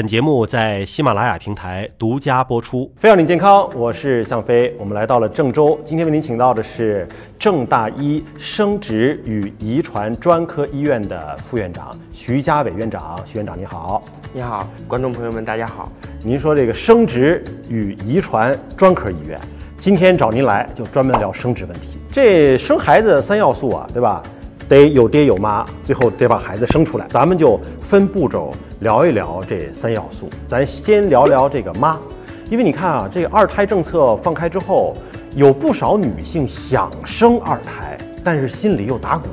本节目在喜马拉雅平台独家播出。飞扬你健康，我是向飞。我们来到了郑州，今天为您请到的是郑大一生殖与遗传专科医院的副院长徐家伟院长。徐院长你好，你好，观众朋友们大家好。您说这个生殖与遗传专科医院，今天找您来就专门聊生殖问题。这生孩子三要素啊，对吧？得有爹有妈，最后得把孩子生出来。咱们就分步骤聊一聊这三要素。咱先聊聊这个妈，因为你看啊，这个二胎政策放开之后，有不少女性想生二胎，但是心里又打鼓，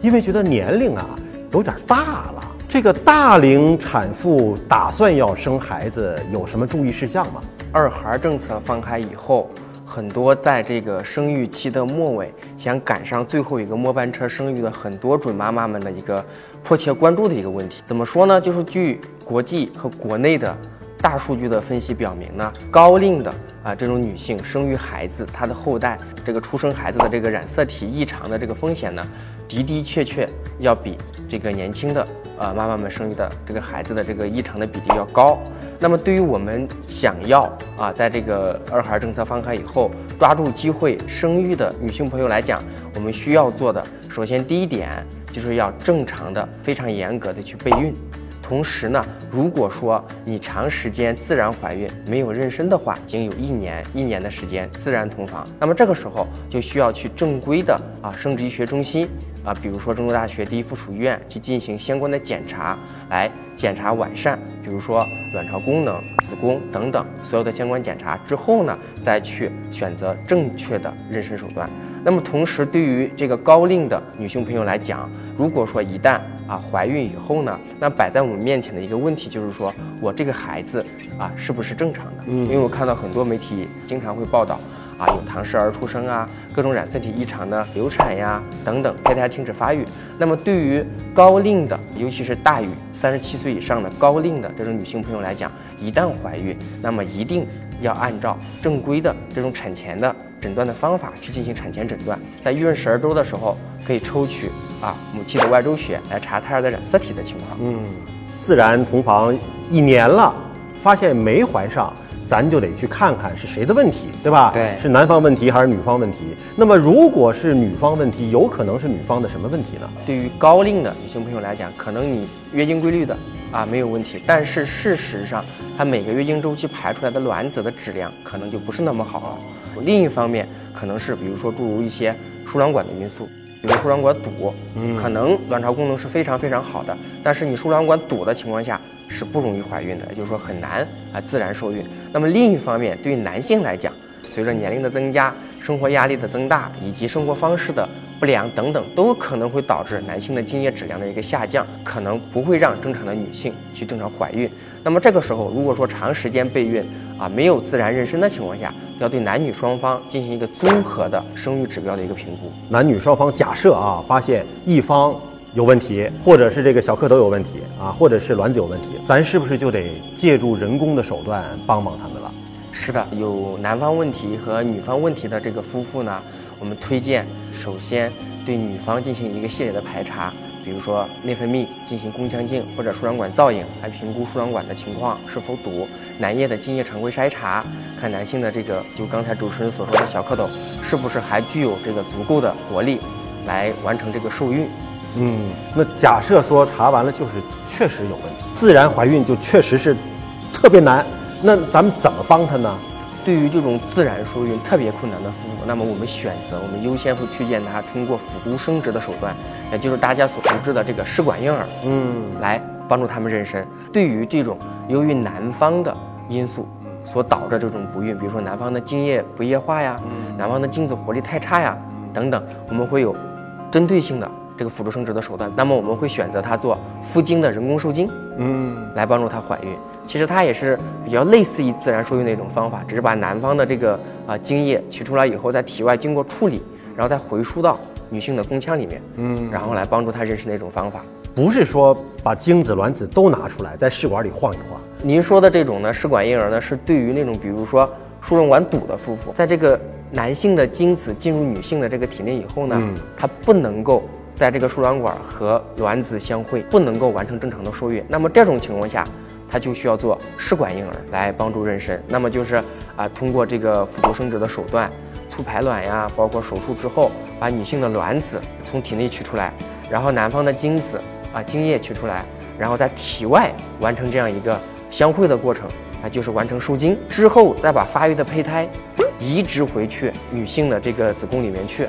因为觉得年龄啊有点大了。这个大龄产妇打算要生孩子，有什么注意事项吗？二孩政策放开以后。很多在这个生育期的末尾，想赶上最后一个末班车生育的很多准妈妈们的一个迫切关注的一个问题。怎么说呢？就是据国际和国内的大数据的分析表明呢，高龄的啊这种女性生育孩子，她的后代这个出生孩子的这个染色体异常的这个风险呢，的的确确要比这个年轻的呃妈妈们生育的这个孩子的这个异常的比例要高。那么，对于我们想要啊，在这个二孩政策放开以后，抓住机会生育的女性朋友来讲，我们需要做的，首先第一点就是要正常的、非常严格的去备孕。同时呢，如果说你长时间自然怀孕没有妊娠的话，仅有一年一年的时间自然同房，那么这个时候就需要去正规的啊生殖医学中心。啊，比如说郑州大学第一附属医院去进行相关的检查，来检查完善，比如说卵巢功能、子宫等等所有的相关检查之后呢，再去选择正确的妊娠手段。那么同时，对于这个高龄的女性朋友来讲，如果说一旦啊怀孕以后呢，那摆在我们面前的一个问题就是说我这个孩子啊是不是正常的？嗯，因为我看到很多媒体经常会报道。啊，有唐氏儿出生啊，各种染色体异常的流产呀，等等，胚胎停止发育。那么对于高龄的，尤其是大于三十七岁以上的高龄的这种女性朋友来讲，一旦怀孕，那么一定要按照正规的这种产前的诊断的方法去进行产前诊断。在孕十二周的时候，可以抽取啊母亲的外周血来查胎儿的染色体的情况。嗯，自然同房一年了，发现没怀上。咱就得去看看是谁的问题，对吧？对，是男方问题还是女方问题？那么如果是女方问题，有可能是女方的什么问题呢？对于高龄的女性朋友来讲，可能你月经规律的啊没有问题，但是事实上，她每个月经周期排出来的卵子的质量可能就不是那么好了。另一方面，可能是比如说诸如一些输卵管的因素。比如输卵管堵，可能卵巢功能是非常非常好的，但是你输卵管堵的情况下是不容易怀孕的，也就是说很难啊自然受孕。那么另一方面，对于男性来讲，随着年龄的增加、生活压力的增大以及生活方式的不良等等，都可能会导致男性的精液质量的一个下降，可能不会让正常的女性去正常怀孕。那么这个时候，如果说长时间备孕啊，没有自然妊娠的情况下，要对男女双方进行一个综合的生育指标的一个评估。男女双方假设啊，发现一方有问题，或者是这个小蝌蚪有问题啊，或者是卵子有问题，咱是不是就得借助人工的手段帮帮他们了？是的，有男方问题和女方问题的这个夫妇呢，我们推荐首先对女方进行一个系列的排查。比如说内分泌进行宫腔镜或者输卵管造影来评估输卵管的情况是否堵，男液的精液常规筛查，看男性的这个就刚才主持人所说的小蝌蚪是不是还具有这个足够的活力，来完成这个受孕。嗯，那假设说查完了就是确实有问题，自然怀孕就确实是特别难，那咱们怎么帮他呢？对于这种自然受孕特别困难的夫妇，那么我们选择，我们优先会推荐他通过辅助生殖的手段，也就是大家所熟知的这个试管婴儿，嗯，来帮助他们妊娠。对于这种由于男方的因素所导致这种不孕，比如说男方的精液不液化呀，男方的精子活力太差呀，等等，我们会有针对性的这个辅助生殖的手段。那么我们会选择它做夫精的人工受精，嗯，来帮助她怀孕。其实它也是比较类似于自然受孕的一种方法，只是把男方的这个啊精液取出来以后，在体外经过处理，然后再回输到女性的宫腔里面，嗯，然后来帮助她妊娠的一种方法。不是说把精子卵子都拿出来，在试管里晃一晃。您说的这种呢，试管婴儿呢，是对于那种比如说输卵管堵的夫妇，在这个男性的精子进入女性的这个体内以后呢，它不能够在这个输卵管和卵子相会，不能够完成正常的受孕。那么这种情况下。它就需要做试管婴儿来帮助妊娠。那么就是啊，通过这个辅助生殖的手段，促排卵呀，包括手术之后把女性的卵子从体内取出来，然后男方的精子啊精液取出来，然后在体外完成这样一个相会的过程，啊，就是完成受精之后，再把发育的胚胎移植回去女性的这个子宫里面去。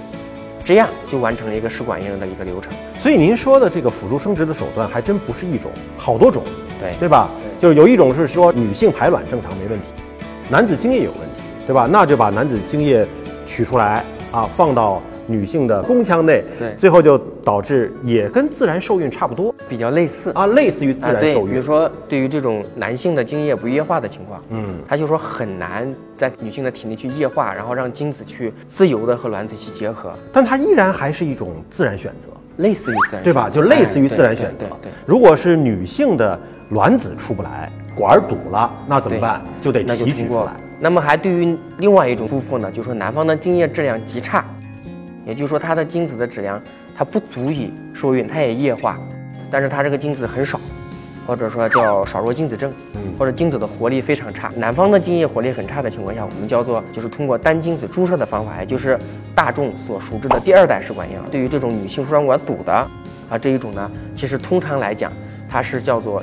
这样就完成了一个试管婴儿的一个流程。所以您说的这个辅助生殖的手段还真不是一种，好多种，对对吧？就是有一种是说女性排卵正常没问题，男子精液有问题，对吧？那就把男子精液取出来啊，放到女性的宫腔内，对最后就导致也跟自然受孕差不多比较类似啊，类似于自然受孕。比如说对于这种男性的精液不液化的情况，嗯，他就说很难在女性的体内去液化，然后让精子去自由的和卵子去结合，但它依然还是一种自然选择，类似于自然对吧？就类似于自然哎选择对。如果是女性的卵子出不来，管儿堵了，那怎么办？就得提取出来。那么还对于另外一种夫妇呢，就是说男方的精液质量极差，也就是说它的精子的质量它不足以受孕，它也液化，但是它这个精子很少，或者说叫少弱精子症，嗯或者精子的活力非常差。男方的精液活力很差的情况下，我们叫做就是通过单精子注射的方法，也就是大众所熟知的第二代试管婴儿。对于这种女性输卵管堵的啊这一种呢，其实通常来讲，它是叫做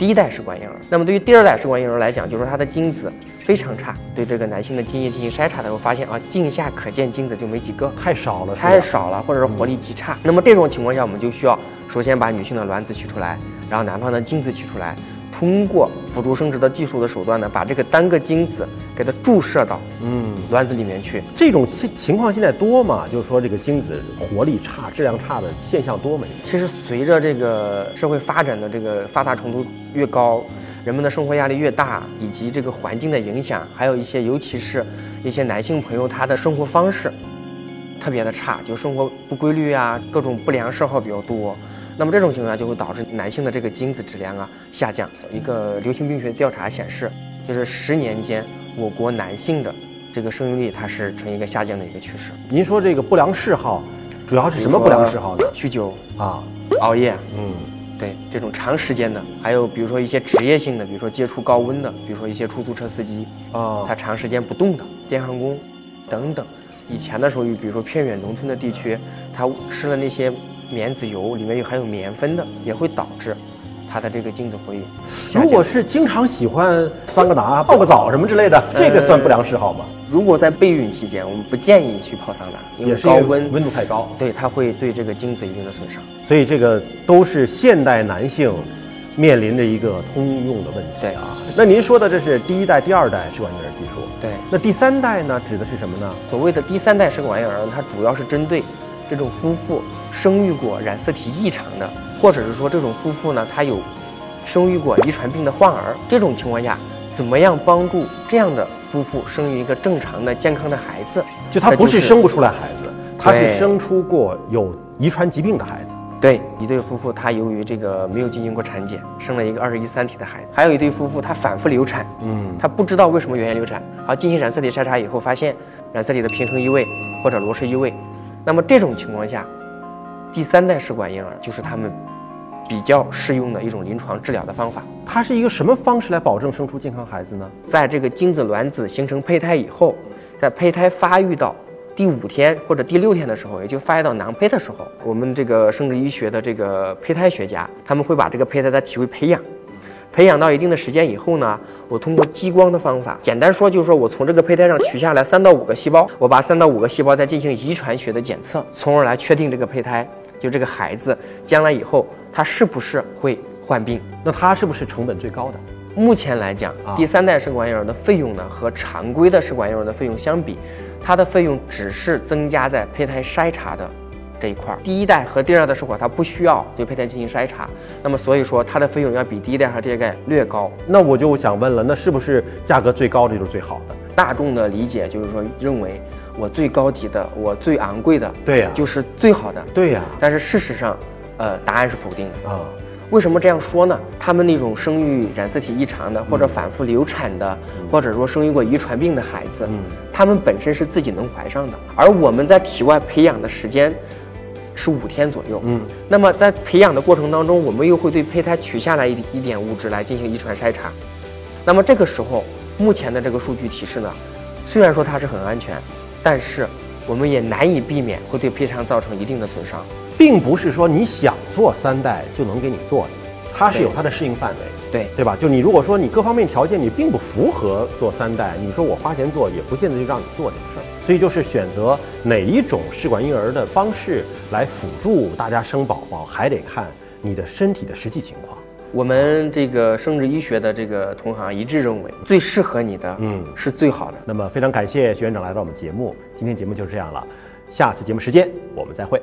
第一代试管婴儿。那么对于第二代试管婴儿来讲，就是说它的精子非常差，对这个男性的精液进行筛查的时候，发现啊，镜下可见精子就没几个。太少了，太少了，或者是活力极差。那么这种情况下，我们就需要首先把女性的卵子取出来，然后男方的精子取出来，通过辅助生殖的技术的手段呢，把这个单个精子给它注射到嗯。卵子里面去。这种情情况现在多吗？就是说这个精子活力差、质量差的现象多吗？其实随着这个社会发展的这个发达程度越高，人们的生活压力越大，以及这个环境的影响，还有一些尤其是一些男性朋友他的生活方式特别的差，就生活不规律啊，各种不良嗜好比较多。那么这种情况下就会导致男性的这个精子质量啊下降。一个流行病学调查显示，就是十年间我国男性的这个生育率它是呈一个下降的一个趋势。您说这个不良嗜好，主要是什么不良嗜好呢？酗酒、啊，熬夜，嗯，对这种长时间的，还有比如说一些职业性的，比如说接触高温的，比如说一些出租车司机，啊，他长时间不动的，电焊工等等。以前的时候，比如说偏远农村的地区，他吃了那些棉籽油，里面有含有棉酚的，也会导致它的这个精子活力。如果是经常喜欢桑个拿、泡个澡什么之类的，这个算不良嗜好吗？如果在备孕期间，我们不建议去泡桑拿，因为高温温度太高，对它会对这个精子一定的损伤。所以这个都是现代男性面临着一个通用的问题对啊。那您说的这是第一代、第二代试管婴儿技术，对，那第三代呢，指的是什么呢？所谓的第三代试管婴儿，它主要是针对这种夫妇生育过染色体异常的，或者是说这种夫妇呢，他有生育过遗传病的患儿，这种情况下，怎么样帮助这样的夫妇生育一个正常的、健康的孩子？就他不是生不出来孩子，他是生出过有遗传疾病的孩子。对，一对夫妇他由于这个没有进行过产检，生了一个二十一三体的孩子；还有一对夫妇他反复流产，嗯，他不知道为什么原因流产，好进行染色体筛查以后发现染色体的平衡异位或者罗氏异位，那么这种情况下，第三代试管婴儿就是他们比较适用的一种临床治疗的方法。它是一个什么方式来保证生出健康孩子呢？在这个精子卵子形成胚胎以后，在胚胎发育到第五天或者第六天的时候，也就发育到囊胚的时候，我们这个生殖医学的这个胚胎学家，他们会把这个胚胎在体位培养。培养到一定的时间以后呢，我通过激光的方法，简单说就是说我从这个胚胎上取下来三到五个细胞，我把三到五个细胞再进行遗传学的检测，从而来确定这个胚胎，就这个孩子将来以后他是不是会患病。那它是不是成本最高的？目前来讲啊，第三代试管婴儿的费用呢，和常规的试管婴儿的费用相比，它的费用只是增加在胚胎筛查的这一块儿。第一代和第二代试管它不需要对胚胎进行筛查，那么所以说它的费用要比第一代和第二代略高。那我就想问了，那是不是价格最高的就是最好的？大众的理解就是说，认为我最高级的，我最昂贵的，对呀就是最好的。对呀、但是事实上，呃，答案是否定的。啊，为什么这样说呢？他们那种生育染色体异常的，或者反复流产的，或者说生育过遗传病的孩子，嗯他们本身是自己能怀上的，而我们在体外培养的时间是五天左右。嗯，那么在培养的过程当中，我们又会对胚胎取下来一一点物质来进行遗传筛查。那么这个时候，目前的这个数据提示呢，虽然说它是很安全，但是我们也难以避免会对胚胎造成一定的损伤。并不是说你想做三代就能给你做的，它是有它的适应范围，对对吧？就你如果说你各方面条件你并不符合做三代，你说我花钱做也不见得就让你做这个事儿。所以就是选择哪一种试管婴儿的方式来辅助大家生宝宝，还得看你的身体的实际情况。我们这个生殖医学的这个同行一致认为，最适合你的，嗯是最好的。那么非常感谢徐院长来到我们节目，今天节目就是这样了，下次节目时间我们再会。